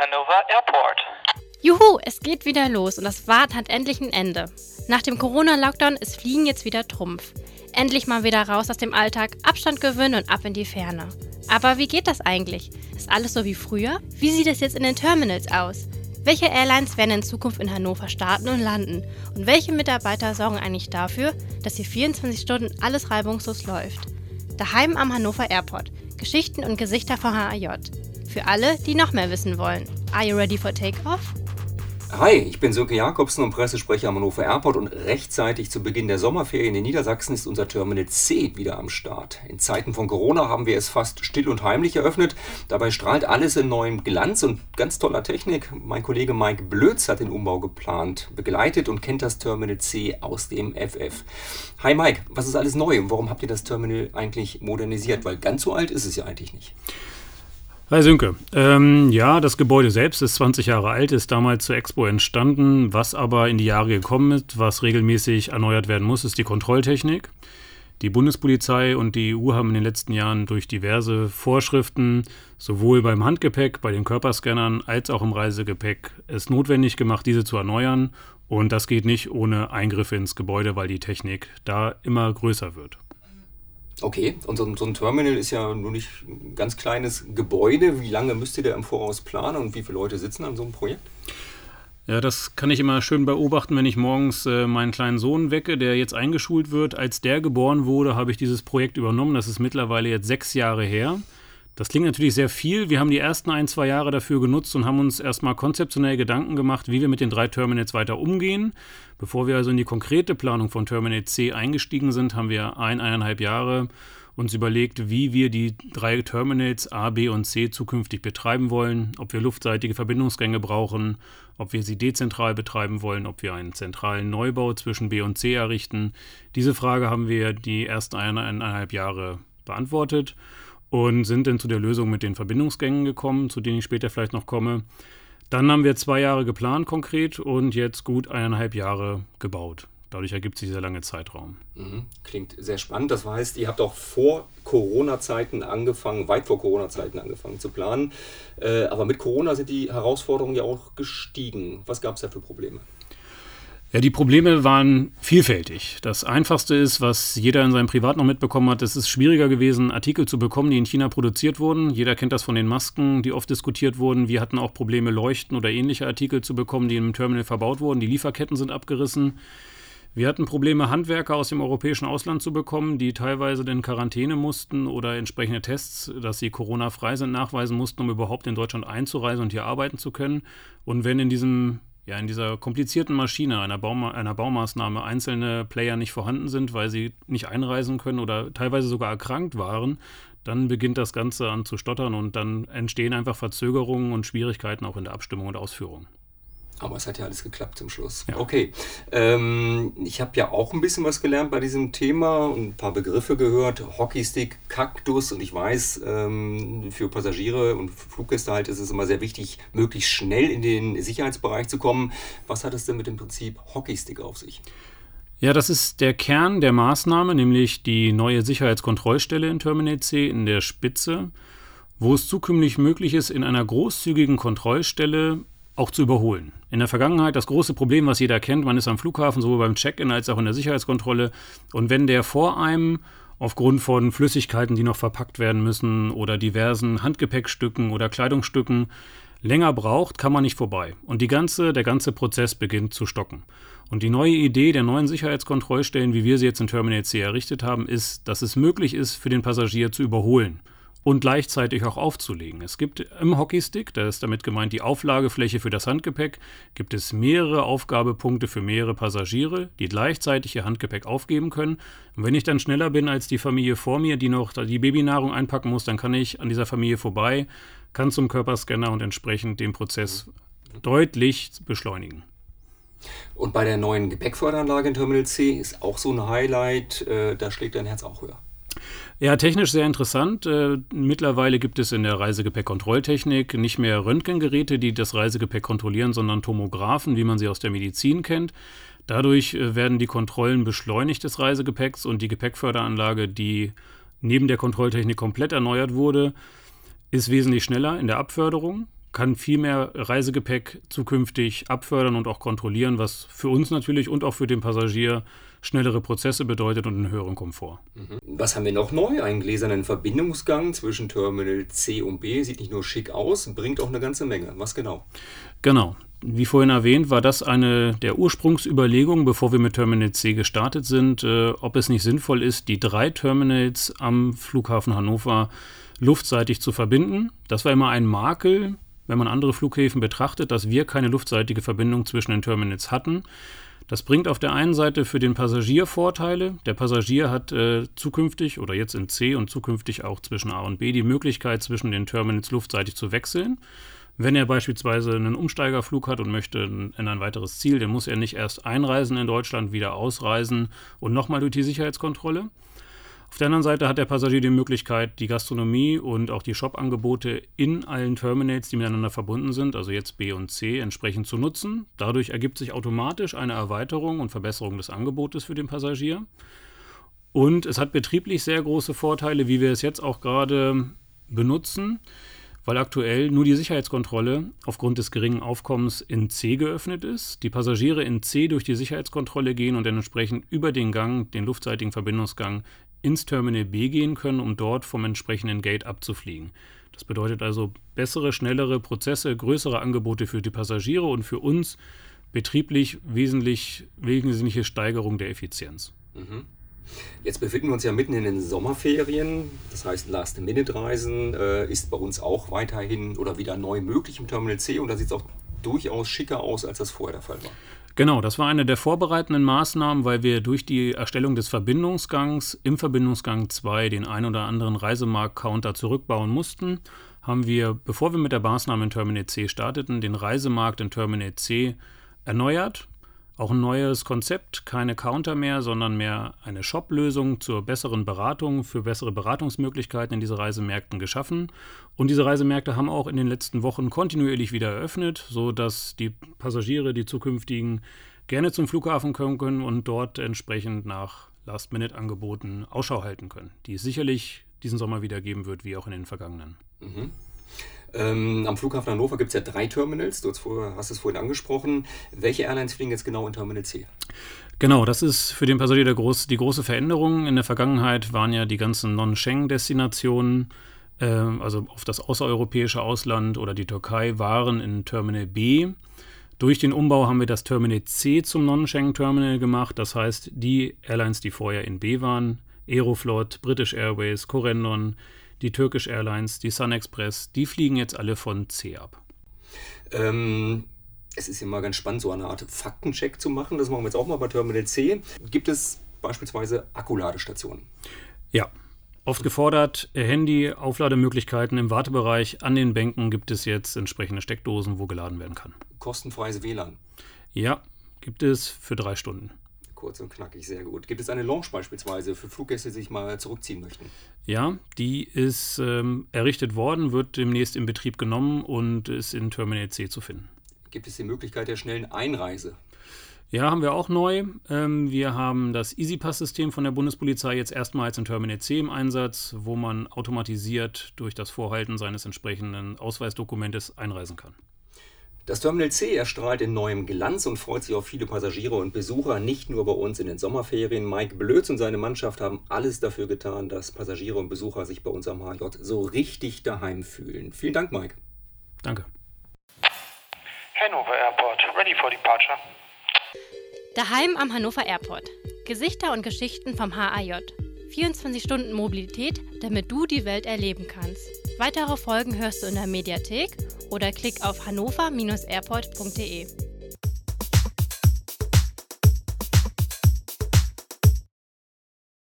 Hannover Airport. Juhu, es geht wieder los und das Warten hat endlich ein Ende. Nach dem Corona-Lockdown ist Fliegen jetzt wieder Trumpf. Endlich mal wieder raus aus dem Alltag, Abstand gewöhnen und ab in die Ferne. Aber wie geht das eigentlich? Ist alles so wie früher? Wie sieht es jetzt in den Terminals aus? Welche Airlines werden in Zukunft in Hannover starten und landen? Und welche Mitarbeiter sorgen eigentlich dafür, dass hier 24 Stunden alles reibungslos läuft? Daheim am Hannover Airport. Geschichten und Gesichter von HAJ. Für alle, die noch mehr wissen wollen. Are you ready for takeoff? Hi, ich bin Sönke Jakobsen und Pressesprecher am Hannover Airport und rechtzeitig zu Beginn der Sommerferien in Niedersachsen ist unser Terminal C wieder am Start. In Zeiten von Corona haben wir es fast still und heimlich eröffnet. Dabei strahlt alles in neuem Glanz und ganz toller Technik. Mein Kollege Mike Blötz hat den Umbau geplant, begleitet und kennt das Terminal C aus dem FF. Hi Mike, was ist alles neu und warum habt ihr das Terminal eigentlich modernisiert? Weil ganz so alt ist es ja eigentlich nicht. Hi Sönke. Ähm, ja, das Gebäude selbst ist 20 Jahre alt, ist damals zur Expo entstanden. Was aber in die Jahre gekommen ist, was regelmäßig erneuert werden muss, ist die Kontrolltechnik. Die Bundespolizei und die EU haben in den letzten Jahren durch diverse Vorschriften sowohl beim Handgepäck, bei den Körperscannern als auch im Reisegepäck es notwendig gemacht, diese zu erneuern. Und das geht nicht ohne Eingriffe ins Gebäude, weil die Technik da immer größer wird. Okay, und so, so, ein Terminal ist ja nur nicht ein ganz kleines Gebäude. Wie lange müsst ihr da im Voraus planen und wie viele Leute sitzen an so einem Projekt? Ja, das kann ich immer schön beobachten, wenn ich morgens äh, meinen kleinen Sohn wecke, der jetzt eingeschult wird. Als der geboren wurde, habe ich dieses Projekt übernommen. Das ist mittlerweile jetzt sechs Jahre her. Das klingt natürlich sehr viel. Wir haben die ersten ein, zwei Jahre dafür genutzt und haben uns erstmal konzeptionell Gedanken gemacht, wie wir mit den drei Terminals weiter umgehen. Bevor wir also in die konkrete Planung von Terminal C eingestiegen sind, haben wir ein, eineinhalb Jahre uns überlegt, wie wir die drei Terminals A, B und C zukünftig betreiben wollen, ob wir luftseitige Verbindungsgänge brauchen, ob wir sie dezentral betreiben wollen, ob wir einen zentralen Neubau zwischen B und C errichten. Diese Frage haben wir die ersten eineinhalb Jahre beantwortet und sind dann zu der Lösung mit den Verbindungsgängen gekommen, zu denen ich später vielleicht noch komme. Dann haben wir zwei Jahre geplant konkret und jetzt gut eineinhalb Jahre gebaut. Dadurch ergibt sich dieser lange Zeitraum. Mhm. Klingt sehr spannend. Das heißt, ihr habt auch vor Corona-Zeiten angefangen, weit vor Corona-Zeiten angefangen zu planen. Äh, aber mit Corona sind die Herausforderungen ja auch gestiegen. Was gab es da für Probleme? Ja, die Probleme waren vielfältig. Das einfachste ist, was jeder in seinem Privat noch mitbekommen hat, es ist schwieriger gewesen, Artikel zu bekommen, die in China produziert wurden. Jeder kennt das von den Masken, die oft diskutiert wurden. Wir hatten auch Probleme, Leuchten oder ähnliche Artikel zu bekommen, die im Terminal verbaut wurden. Die Lieferketten sind abgerissen. Wir hatten Probleme, Handwerker aus dem europäischen Ausland zu bekommen, die teilweise in Quarantäne mussten oder entsprechende Tests, dass sie Corona-frei sind, nachweisen mussten, um überhaupt in Deutschland einzureisen und hier arbeiten zu können. Und wenn in diesem ja, in dieser komplizierten Maschine einer, Bauma einer Baumaßnahme einzelne Player nicht vorhanden sind, weil sie nicht einreisen können oder teilweise sogar erkrankt waren, dann beginnt das Ganze an zu stottern und dann entstehen einfach Verzögerungen und Schwierigkeiten auch in der Abstimmung und Ausführung. Aber es hat ja alles geklappt zum Schluss. Ja. Okay. Ähm, ich habe ja auch ein bisschen was gelernt bei diesem Thema und ein paar Begriffe gehört. Hockeystick, Kaktus und ich weiß, ähm, für Passagiere und Fluggäste halt ist es immer sehr wichtig, möglichst schnell in den Sicherheitsbereich zu kommen. Was hat es denn mit dem Prinzip Hockeystick auf sich? Ja, das ist der Kern der Maßnahme, nämlich die neue Sicherheitskontrollstelle in Terminal C in der Spitze, wo es zukünftig möglich ist, in einer großzügigen Kontrollstelle auch zu überholen. In der Vergangenheit das große Problem, was jeder kennt, man ist am Flughafen, sowohl beim Check-in als auch in der Sicherheitskontrolle. Und wenn der vor einem aufgrund von Flüssigkeiten, die noch verpackt werden müssen oder diversen Handgepäckstücken oder Kleidungsstücken länger braucht, kann man nicht vorbei. Und die ganze, der ganze Prozess beginnt zu stocken. Und die neue Idee der neuen Sicherheitskontrollstellen, wie wir sie jetzt in Terminal C errichtet haben, ist, dass es möglich ist, für den Passagier zu überholen und gleichzeitig auch aufzulegen. Es gibt im Hockeystick, da ist damit gemeint die Auflagefläche für das Handgepäck, gibt es mehrere Aufgabepunkte für mehrere Passagiere, die gleichzeitig ihr Handgepäck aufgeben können. Und wenn ich dann schneller bin als die Familie vor mir, die noch die Babynahrung einpacken muss, dann kann ich an dieser Familie vorbei, kann zum Körperscanner und entsprechend den Prozess deutlich beschleunigen. Und bei der neuen Gepäckförderanlage in Terminal C ist auch so ein Highlight, äh, da schlägt dein Herz auch höher. Ja, technisch sehr interessant. Äh, mittlerweile gibt es in der Reisegepäckkontrolltechnik nicht mehr Röntgengeräte, die das Reisegepäck kontrollieren, sondern Tomographen, wie man sie aus der Medizin kennt. Dadurch äh, werden die Kontrollen beschleunigt des Reisegepäcks und die Gepäckförderanlage, die neben der Kontrolltechnik komplett erneuert wurde, ist wesentlich schneller in der Abförderung. kann viel mehr Reisegepäck zukünftig abfördern und auch kontrollieren, was für uns natürlich und auch für den Passagier schnellere Prozesse bedeutet und einen höheren Komfort. Mhm. Was haben wir noch neu? Einen gläsernen Verbindungsgang zwischen Terminal C und B. Sieht nicht nur schick aus, bringt auch eine ganze Menge. Was genau? Genau. Wie vorhin erwähnt, war das eine der Ursprungsüberlegungen, bevor wir mit Terminal C gestartet sind, äh, ob es nicht sinnvoll ist, die drei Terminals am Flughafen Hannover luftseitig zu verbinden. Das war immer ein Makel, wenn man andere Flughäfen betrachtet, dass wir keine luftseitige Verbindung zwischen den Terminals hatten. Das bringt auf der einen Seite für den Passagier Vorteile. Der Passagier hat äh, zukünftig oder jetzt in C und zukünftig auch zwischen A und B die Möglichkeit, zwischen den Terminals luftseitig zu wechseln. Wenn er beispielsweise einen Umsteigerflug hat und möchte in ein weiteres Ziel, dann muss er nicht erst einreisen in Deutschland, wieder ausreisen und nochmal durch die Sicherheitskontrolle. Auf der anderen Seite hat der Passagier die Möglichkeit, die Gastronomie und auch die Shop-Angebote in allen Terminals, die miteinander verbunden sind, also jetzt B und C, entsprechend zu nutzen. Dadurch ergibt sich automatisch eine Erweiterung und Verbesserung des Angebotes für den Passagier. Und es hat betrieblich sehr große Vorteile, wie wir es jetzt auch gerade benutzen weil aktuell nur die Sicherheitskontrolle aufgrund des geringen Aufkommens in C geöffnet ist. Die Passagiere in C durch die Sicherheitskontrolle gehen und dann entsprechend über den Gang, den luftseitigen Verbindungsgang, ins Terminal B gehen können, um dort vom entsprechenden Gate abzufliegen. Das bedeutet also bessere, schnellere Prozesse, größere Angebote für die Passagiere und für uns betrieblich wesentlich, wesentliche Steigerung der Effizienz. Mhm. Jetzt befinden wir uns ja mitten in den Sommerferien. Das heißt, Last-Minute-Reisen äh, ist bei uns auch weiterhin oder wieder neu möglich im Terminal C und da sieht es auch durchaus schicker aus, als das vorher der Fall war. Genau, das war eine der vorbereitenden Maßnahmen, weil wir durch die Erstellung des Verbindungsgangs im Verbindungsgang 2 den ein oder anderen Reisemarkt-Counter zurückbauen mussten, haben wir, bevor wir mit der Maßnahme in Terminal C starteten, den Reisemarkt in Terminal C erneuert auch ein neues Konzept, keine Counter mehr, sondern mehr eine Shop-Lösung zur besseren Beratung, für bessere Beratungsmöglichkeiten in diese Reisemärkten geschaffen. Und diese Reisemärkte haben auch in den letzten Wochen kontinuierlich wieder eröffnet, sodass die Passagiere, die zukünftigen, gerne zum Flughafen kommen können und dort entsprechend nach Last-Minute-Angeboten Ausschau halten können, die es sicherlich diesen Sommer wieder geben wird, wie auch in den vergangenen. Mhm. Ähm, am Flughafen Hannover gibt es ja drei Terminals. Du hast es vorhin angesprochen. Welche Airlines fliegen jetzt genau in Terminal C? Genau, das ist für den Passagier groß, die große Veränderung. In der Vergangenheit waren ja die ganzen Non-Schengen-Destinationen, äh, also auf das außereuropäische Ausland oder die Türkei, waren in Terminal B. Durch den Umbau haben wir das Terminal C zum Non-Schengen-Terminal gemacht. Das heißt, die Airlines, die vorher in B waren, Aeroflot, British Airways, Corendon, die Turkish Airlines, die Sun Express, die fliegen jetzt alle von C ab. Ähm, es ist immer ganz spannend, so eine Art Faktencheck zu machen. Das machen wir jetzt auch mal bei Terminal C. Gibt es beispielsweise Akkuladestationen? Ja. Oft gefordert, Handy, Auflademöglichkeiten im Wartebereich. An den Bänken gibt es jetzt entsprechende Steckdosen, wo geladen werden kann. Kostenfreies WLAN? Ja, gibt es für drei Stunden. Kurz und knackig, sehr gut. Gibt es eine Lounge beispielsweise für Fluggäste, die sich mal zurückziehen möchten? Ja, die ist ähm, errichtet worden, wird demnächst in Betrieb genommen und ist in Terminal C zu finden. Gibt es die Möglichkeit der schnellen Einreise? Ja, haben wir auch neu. Ähm, wir haben das EasyPass-System von der Bundespolizei jetzt erstmals in Terminal C im Einsatz, wo man automatisiert durch das Vorhalten seines entsprechenden Ausweisdokumentes einreisen kann. Das Terminal C erstrahlt in neuem Glanz und freut sich auf viele Passagiere und Besucher, nicht nur bei uns in den Sommerferien. Mike Blöds und seine Mannschaft haben alles dafür getan, dass Passagiere und Besucher sich bei uns am HJ so richtig daheim fühlen. Vielen Dank, Mike. Danke. Hannover Airport, ready for departure. Daheim am Hannover Airport. Gesichter und Geschichten vom HAJ. 24 Stunden Mobilität, damit du die Welt erleben kannst. Weitere Folgen hörst du in der Mediathek oder klick auf hannover-airport.de.